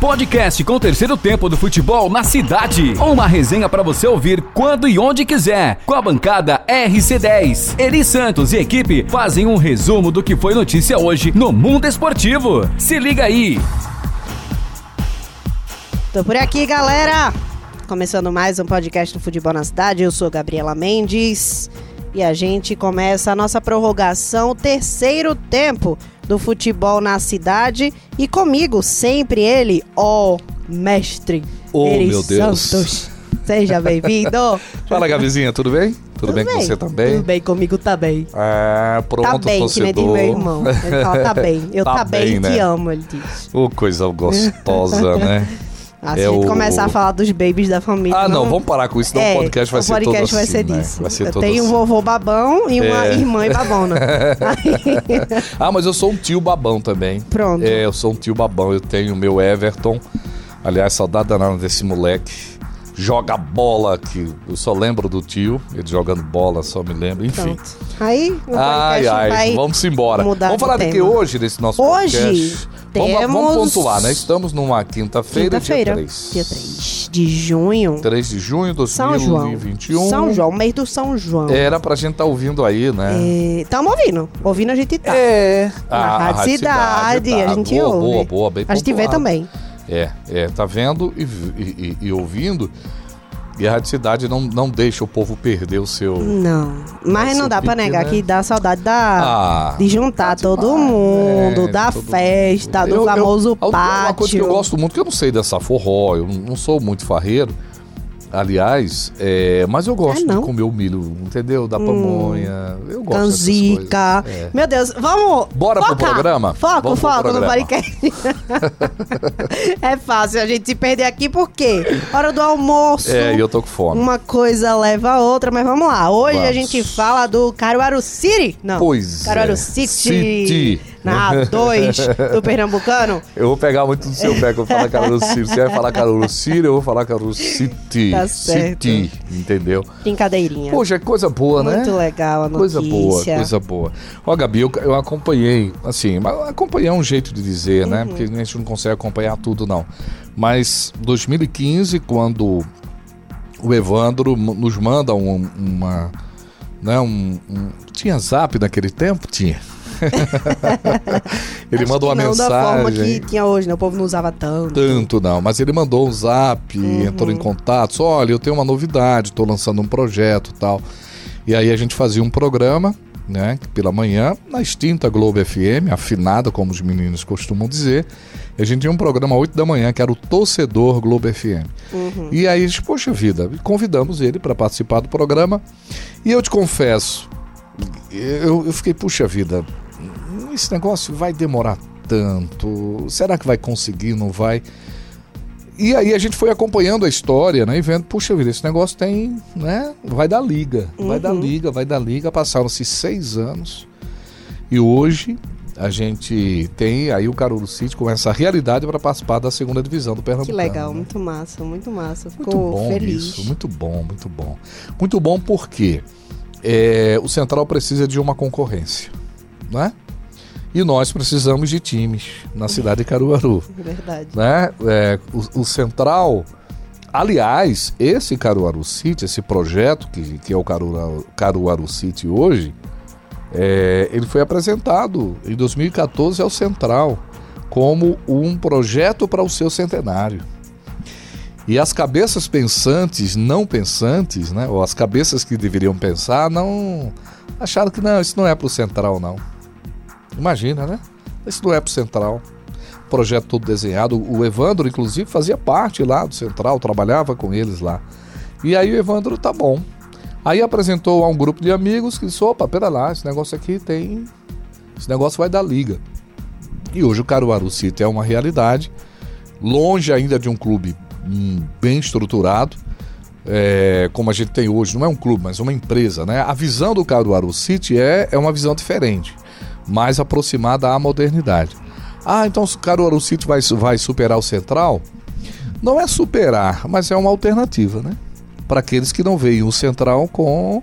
Podcast com o terceiro tempo do futebol na cidade. Uma resenha para você ouvir quando e onde quiser. Com a bancada RC10. Eri Santos e equipe fazem um resumo do que foi notícia hoje no mundo esportivo. Se liga aí. Tô por aqui, galera. Começando mais um podcast do Futebol na Cidade. Eu sou Gabriela Mendes. E a gente começa a nossa prorrogação, terceiro tempo do futebol na cidade. E comigo, sempre ele, ó, mestre. Oh, Eri meu Deus. Santos. Seja bem-vindo. Fala, Gavizinha, tudo bem? Tudo, bem, com você também? Tudo bem comigo também. Ah, pronto, tá bem, torcedor. que nem meu irmão. Ele fala, tá bem. Eu tá, Tá bem, bem, te né? amo, ele diz. Ô, coisa gostosa, né? Ah, se É a gente o- começar a falar dos babies da família. Ah, não, vamos parar com isso, senão É, o podcast vai o ser podcast todo vai assim, ser né? disso. Vai ser Eu tenho um assim. vovô babão e uma É. irmã babona. Aí, Ah, mas eu sou um tio babão também. Pronto. É, eu sou um tio babão. Eu tenho o meu Everton. Aliás, saudade danada desse moleque. Joga bola, que eu só lembro do tio. Ele jogando bola, só me lembro. Enfim. pronto. Aí o Ai, podcast ai, vai... vamos embora. Vamos falar de que hoje, nesse nosso Hoje podcast? Vamos, vamos temos- pontuar, né? Estamos numa quinta-feira, Quinta-feira, dia 3. dia 3 de junho. 3 de junho de São João. 2021. São João, mês do São João. Era pra gente estar ouvindo aí, né? Estamos ouvindo. Ouvindo a gente tá. É. Na Rádio Cidade, a gente boa, ouve. Boa, boa, bem a gente vê pontuado. também. É, é, tá vendo e, e- e- e ouvindo. E a Rádio Cidade não, não deixa o povo perder o seu. Não. Mas não dá pra pique, negar né? que dá saudade da... Ah, de juntar tá todo demais, mundo, é, da todo festa, do Eu- eu- famoso a- pátio. Uma coisa que eu gosto muito, que eu não sei dessa forró, eu não sou muito farreiro, aliás, é, mas eu gosto É? Hum. de comer o milho, entendeu? Da pamonha. Eu gosto Canzica. É. Meu Deus, vamos. Bora pro focar. programa? Foco, Vamos pro foco no programa. podcast. é fácil a gente se perder aqui, por quê? Hora do almoço. É, e eu tô com fome. Uma coisa leva a outra, mas vamos lá. Hoje a Vamos. gente fala do Caruaru City. Não. Pois Caruaru é. City. City. Na A2 do Pernambucano. Eu vou pegar muito do seu pé que eu vou falar Caruru City. Você vai falar Caruru City, eu vou falar Caruru City. Tá certo. City, entendeu? Brincadeirinha. Poxa, coisa boa, né? Muito legal a notícia. Coisa boa, coisa boa. Ó, Gabi, eu, eu acompanhei, assim, mas acompanhei é um jeito de dizer, né? Uhum. Porque a gente não consegue acompanhar tudo, não. Mas 2015, quando o Evandro nos manda um- uma. Né, um, um- tinha zap naquele tempo? Tinha. Ele Acho mandou uma não mensagem. da forma que tinha hoje, né? O povo não usava tanto. Tanto não, mas ele mandou um zap, Uhum. entrou em contato, olha, eu tenho uma novidade, estou lançando um projeto e tal. E aí a gente fazia um programa, né, pela manhã, na extinta Globo FM, afinada, como os meninos costumam dizer. A gente tinha um programa às 8 da manhã, que era o Torcedor Globo FM. Uhum. E aí, a gente, poxa vida, convidamos ele para participar do programa. E eu te confesso, eu, eu fiquei, puxa vida, esse negócio vai demorar tanto. Será que vai conseguir? Não vai? E aí a gente foi acompanhando a história, né? E vendo, puxa vida, esse negócio tem, né? Vai dar liga, vai dar liga, vai dar liga. Passaram-se seis anos e hoje a gente tem aí o Carolo City com essa realidade para participar da segunda divisão do Pernambuco. Que legal, muito massa, muito massa. Muito Ficou bom feliz. isso, muito bom, muito bom. Muito bom porque é, o Central precisa de uma concorrência, né? E nós precisamos de times na cidade de Caruaru, Verdade. né? É, o, o Central, aliás, esse Caruaru City, esse projeto que, que é o Caruaru, Caruaru City hoje, é, ele foi apresentado em 2014 ao Central como um projeto para o seu centenário. E as cabeças pensantes, não pensantes, né, ou as cabeças que deveriam pensar, não acharam que não, isso não é para o Central, não. Imagina, né? Isso não é para o Central. Projeto todo desenhado. O Evandro, inclusive, fazia parte lá do Central, trabalhava com eles lá. E aí o Evandro, tá bom. Aí apresentou a um grupo de amigos que disse: opa, pera lá, esse negócio aqui tem. Esse negócio vai dar liga. E hoje o Caruaru City é uma realidade, longe ainda de um clube hum, bem estruturado, é, como a gente tem hoje, não é um clube, mas uma empresa. Né? A visão do Caruaru City é, é uma visão diferente, mais aproximada à modernidade. Ah, então o Caruaru City vai, vai superar o Central? Não é superar, mas é uma alternativa, né? Para aqueles que não veem o Central com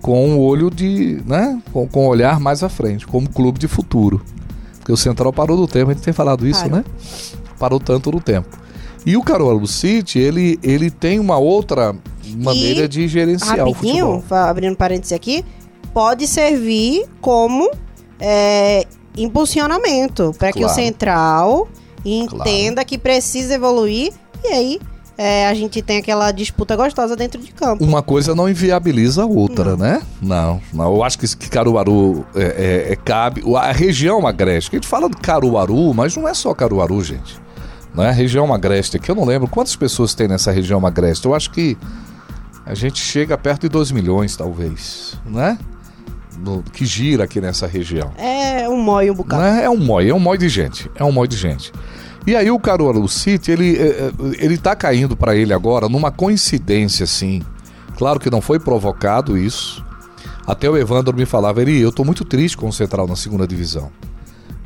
com um olho de, né, com, com um olhar mais à frente, como clube de futuro. Porque o Central parou do tempo, a gente tem falado isso, Parou. né? parou tanto no tempo. E o Caruaru City, ele, ele tem uma outra maneira E, de gerenciar o futebol. abrindo parênteses aqui, pode servir como é, impulsionamento para que o Claro. central entenda que precisa evoluir e aí é, a gente tem aquela disputa gostosa dentro de campo. Uma coisa não inviabiliza a outra, né? Não, não. Eu acho que, que Caruaru é, é- cabe. A região agreste, que a gente fala de Caruaru, mas não é só Caruaru, gente. Não é a região agreste, que eu não lembro quantas pessoas tem nessa região agreste. Eu acho que a gente chega perto de 2 milhões, talvez, né? No- que gira aqui nessa região. É um mói um bocado. Né? É um mói, é um mói de gente. É um mói de gente. E aí o Caruaru City, ele, eh, eh, ele tá caindo para ele agora numa coincidência, assim. Claro que não foi provocado isso. Até o Evandro me falava, ele, eu tô muito triste com o Central na segunda divisão.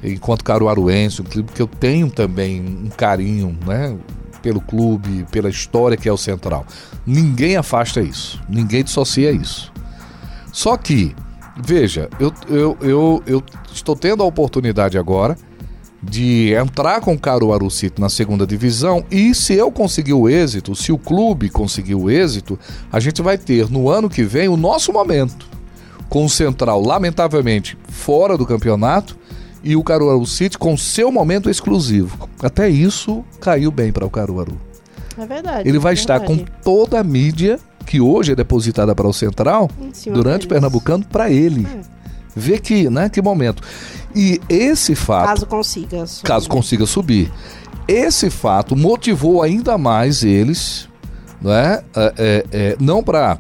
Enquanto caruaruense, um clube que eu tenho também um carinho, né? Pelo clube, pela história que é o Central. Ninguém afasta isso. Ninguém dissocia isso. Só que, veja, eu, eu, eu, eu estou tendo a oportunidade agora de entrar com o Caruaru City na segunda divisão e se eu conseguir o êxito, se o clube conseguir o êxito, a gente vai ter no ano que vem o nosso momento com o Central, lamentavelmente, fora do campeonato e o Caruaru City com seu momento exclusivo. Até isso caiu bem para o Caruaru. É verdade. Ele vai é estar com verdade. toda a mídia que hoje é depositada para o Central cima durante o. Pernambucano para ele. É. Vê que, né, que momento. E esse fato, Caso consiga. subir. caso consiga subir, esse fato motivou ainda mais eles, né, é, é, não para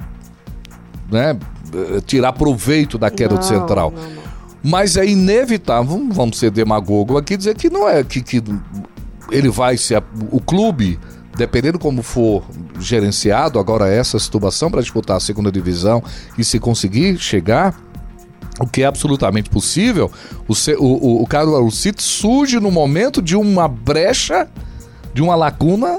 né, eh, tirar proveito da queda do Não, Central, não, não. mas é inevitável, vamos ser demagogo aqui, dizer que não é que, que ele vai ser. O clube, dependendo como for gerenciado agora essa situação para disputar a segunda divisão e se conseguir chegar. O que é absolutamente possível, o, o, o, o Caruaru City surge no momento de uma brecha, de uma lacuna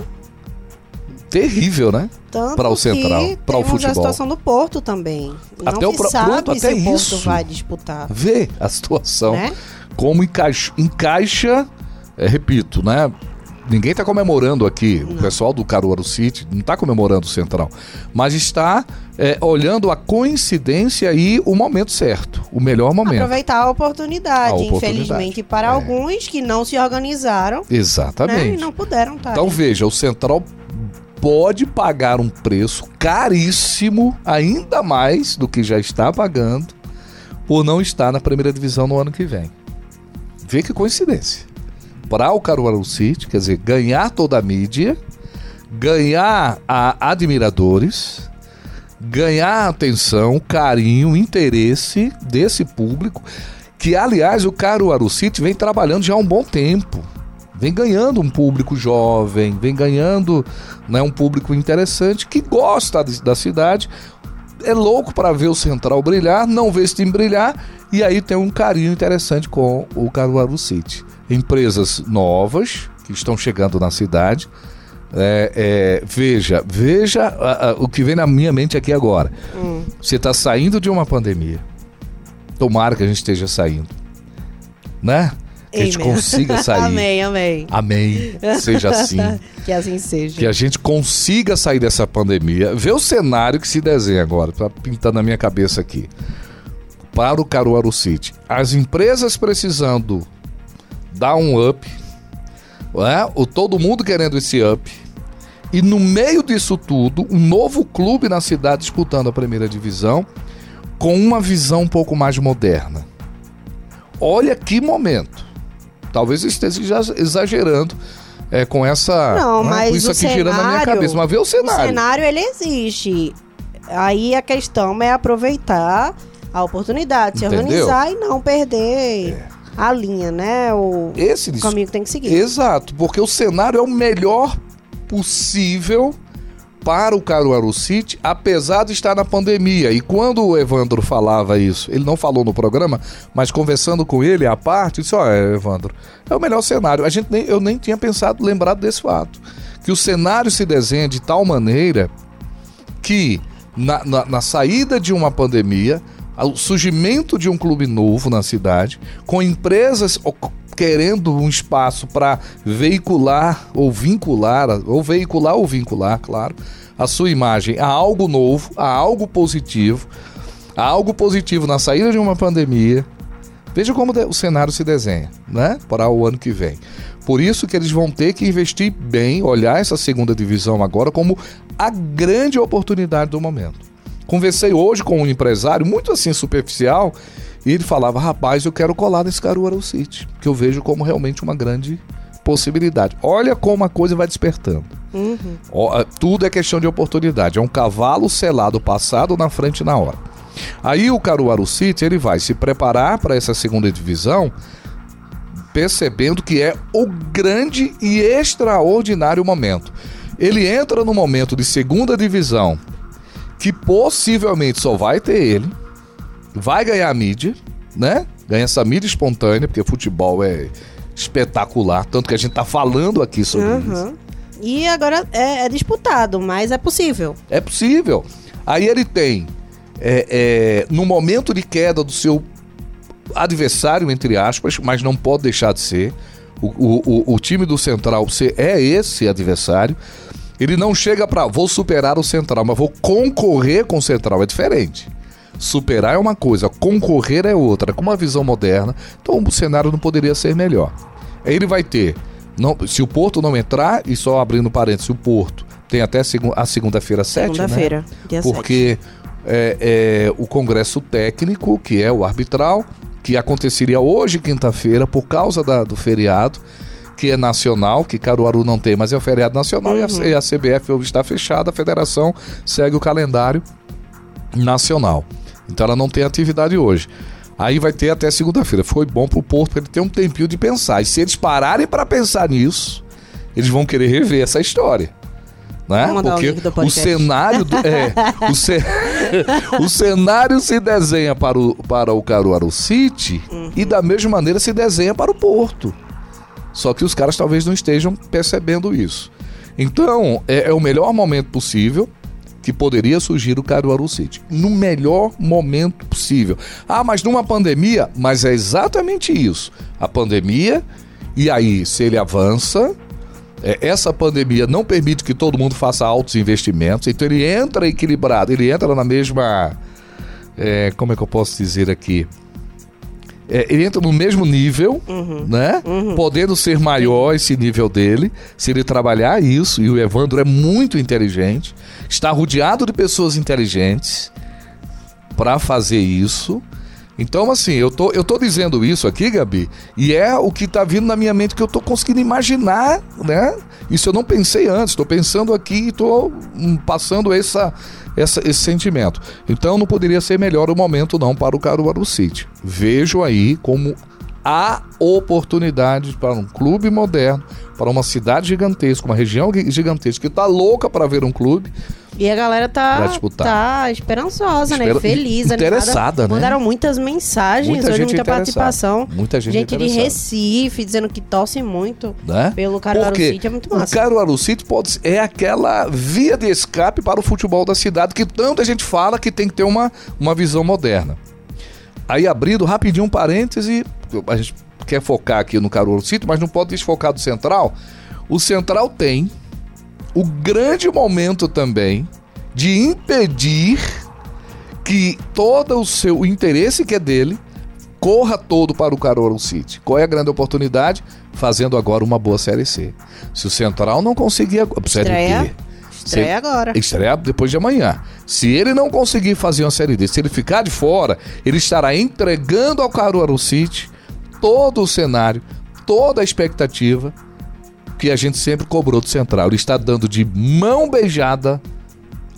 terrível, né? Para o Central, para o temos a futebol. situação do Porto também. Até não o pro- sabe pronto, se até o Porto isso. vai disputar. Vê a situação. Né? como encaixa, encaixa é, repito, né? Ninguém está comemorando aqui, o pessoal do Caruaru City não está comemorando o Central, mas está é, olhando a coincidência e o momento certo, o melhor momento. Aproveitar a oportunidade, A oportunidade. infelizmente, para É. alguns que não se organizaram né, e Exatamente. não puderam estar. Então veja, o Central pode pagar um preço caríssimo, ainda mais do que já está pagando, por não estar na primeira divisão no ano que vem. Vê que coincidência. Para o Caruaru City, quer dizer, ganhar toda a mídia, ganhar a admiradores, ganhar atenção, carinho, interesse desse público, que aliás o Caruaru City vem trabalhando já há um bom tempo. Vem ganhando um público jovem, vem ganhando né, um público interessante que gosta de- da cidade, é louco para ver o Central brilhar, não vê esse time brilhar, e aí tem um carinho interessante com o Caruaru City. Empresas novas que estão chegando na cidade. É, é, veja, veja ah, ah, o que vem na minha mente aqui agora. Hum. Você está saindo de uma pandemia. Tomara que a gente esteja saindo. Né? Que a gente consiga sair. amém, amém. Amém. Seja assim. Que assim seja. Que a gente consiga sair dessa pandemia. Vê o cenário que se desenha agora. Tá pintando na minha cabeça aqui. Para o Caruaru City. As empresas precisando dar um up. né? O todo mundo querendo esse up. E no meio disso tudo, um novo clube na cidade disputando a primeira divisão com uma visão um pouco mais moderna. Olha que momento. Talvez eu esteja exa- exagerando é, com essa Não, né, mas isso aqui girando na minha cenário- cabeça. Mas vê o O cenário. cenário, ele existe. Aí a questão é aproveitar a oportunidade, se Entendeu? organizar e não perder a linha, né? O Esse caminho que tem que seguir. Exato, porque o cenário é o melhor possível para o Caruaru City, apesar de estar na pandemia. E quando o Evandro falava isso, ele não falou no programa, mas conversando com ele à parte, disse: Olha, Evandro, é o melhor cenário. A gente nem, eu nem tinha pensado, lembrado desse fato. Que o cenário se desenha de tal maneira que na, na- na saída de uma pandemia, o surgimento de um clube novo na cidade, com empresas querendo um espaço para veicular ou vincular, ou veicular ou vincular, claro, a sua imagem a algo novo, a algo positivo, a algo positivo na saída de uma pandemia. Veja como o cenário se desenha, né? Para o ano que vem. Por isso que eles vão ter que investir bem, olhar essa segunda divisão agora como a grande oportunidade do momento. Conversei hoje com um empresário muito assim superficial e ele falava: "Rapaz, eu quero colar nesse Caruaru City, que eu vejo como realmente uma grande possibilidade. Olha como a coisa vai despertando. Uhum. tudo é questão de oportunidade. É um cavalo selado passado na frente na hora. Aí o Caruaru City ele vai se preparar para essa segunda divisão, percebendo que é o grande e extraordinário momento. Ele entra no momento de segunda divisão, que possivelmente só vai ter ele, vai ganhar mídia, né? Ganha essa mídia espontânea, porque futebol é espetacular, tanto que a gente tá falando aqui sobre uhum. isso. E agora é, é, disputado, mas é possível. É possível. Aí ele tem, é, é, no momento de queda do seu adversário, entre aspas, mas não pode deixar de ser, o, o, o time do Central é esse adversário. Ele não chega para vou superar o Central, mas vou concorrer com o Central, é diferente. Superar é uma coisa, concorrer é outra, com uma visão moderna. Então o cenário não poderia ser melhor. Aí ele vai ter, não, se o Porto não entrar, e só abrindo parênteses, o Porto tem até a segunda-feira 7, segunda-feira, né? Porque é, é, o Congresso Técnico, que é o arbitral, que aconteceria hoje, quinta-feira, por causa da, do feriado, que é nacional, que Caruaru não tem, mas é o feriado nacional uhum. e, a, e a CBF está fechada, a federação segue o calendário nacional. Então ela não tem atividade hoje. Aí vai ter até segunda-feira. Foi bom pro Porto ele ter um tempinho de pensar. E se eles pararem para pensar nisso, eles vão querer rever essa história. Né? Porque o, o cenário do, é, o, ce... o, cenário se desenha para o, para o Caruaru City uhum. e da mesma maneira se desenha para o Porto. Só que os caras talvez não estejam percebendo isso. Então, é, é o melhor momento possível que poderia surgir o Caruaru City. No melhor momento possível. Ah, mas numa pandemia? Mas é exatamente isso. A pandemia, e aí, se ele avança, é, essa pandemia não permite que todo mundo faça altos investimentos, então ele entra equilibrado, ele entra na mesma. É, como é que eu posso dizer aqui? É, ele entra no mesmo nível, uhum. né? Uhum. Podendo ser maior esse nível dele, se ele trabalhar isso, e o Evandro é muito inteligente, está rodeado de pessoas inteligentes para fazer isso. Então, assim, eu tô, eu tô dizendo isso aqui, Gabi, e é o que tá vindo na minha mente que eu tô conseguindo imaginar, né? Isso eu não pensei antes, tô pensando aqui e tô hum, passando essa, essa, esse sentimento. Então não poderia ser melhor o momento não para o Caruaru City. Vejo aí como a oportunidade para um clube moderno, para uma cidade gigantesca, uma região gigantesca que está louca para ver um clube. E a galera tá, tá esperançosa, né? Espera... né? Feliz, interessada, animada. né? Mandaram muitas mensagens, muita, hoje, muita participação. Muita gente Gente de Recife dizendo que torcem muito né? pelo Caruaru Porque City, é muito massa. O Caruaru City pode, é aquela via de escape para o futebol da cidade que tanta gente fala que tem que ter uma, uma visão moderna. Aí abrindo rapidinho um parêntese, a gente quer focar aqui no Caruaru City, mas não pode desfocar do Central. O Central tem o grande momento também de impedir que todo o seu interesse que é dele corra todo para o Caruaru City. Qual é a grande oportunidade? Fazendo agora uma boa Série C. Se o Central não conseguir... Estreia. Estreia agora. Estreia depois de amanhã. Se ele não conseguir fazer uma Série D, se ele ficar de fora, ele estará entregando ao Caruaru City todo o cenário, toda a expectativa que a gente sempre cobrou do Central. Ele está dando de mão beijada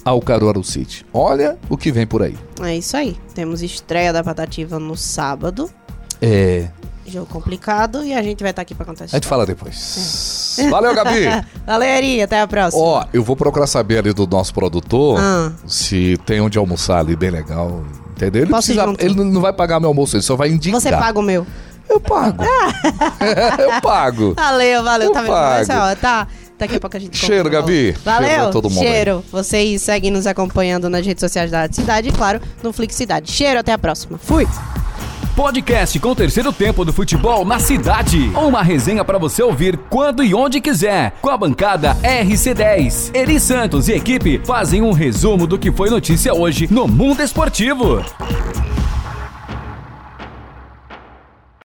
ao Caruaru City. Olha o que vem por aí. É isso aí. Temos estreia da Patativa no sábado. É. Jogo complicado e a gente vai estar aqui para contar isso. A gente fala depois. É. Valeu, Gabi. Valeu, Eri. Até a próxima. Ó, eu vou procurar saber ali do nosso produtor ah. se tem onde almoçar ali bem legal. Entendeu? Ele, precisa, ele não vai pagar meu almoço, ele só vai indicar. Você paga o meu. Eu pago. eu pago. Valeu, valeu. Eu tá vendo? Pago. Essa, ó, tá. Daqui a pouco a gente Cheiro, Gabi. Valeu. Cheiro, todo mundo Cheiro. Vocês seguem nos acompanhando nas redes sociais da Cidade e, claro, no Flix Cidade. Cheiro, até a próxima. Fui. podcast com o terceiro tempo do futebol na cidade. Uma resenha para você ouvir quando e onde quiser. Com a bancada RC10. Eri Santos e equipe fazem um resumo do que foi notícia hoje no mundo esportivo.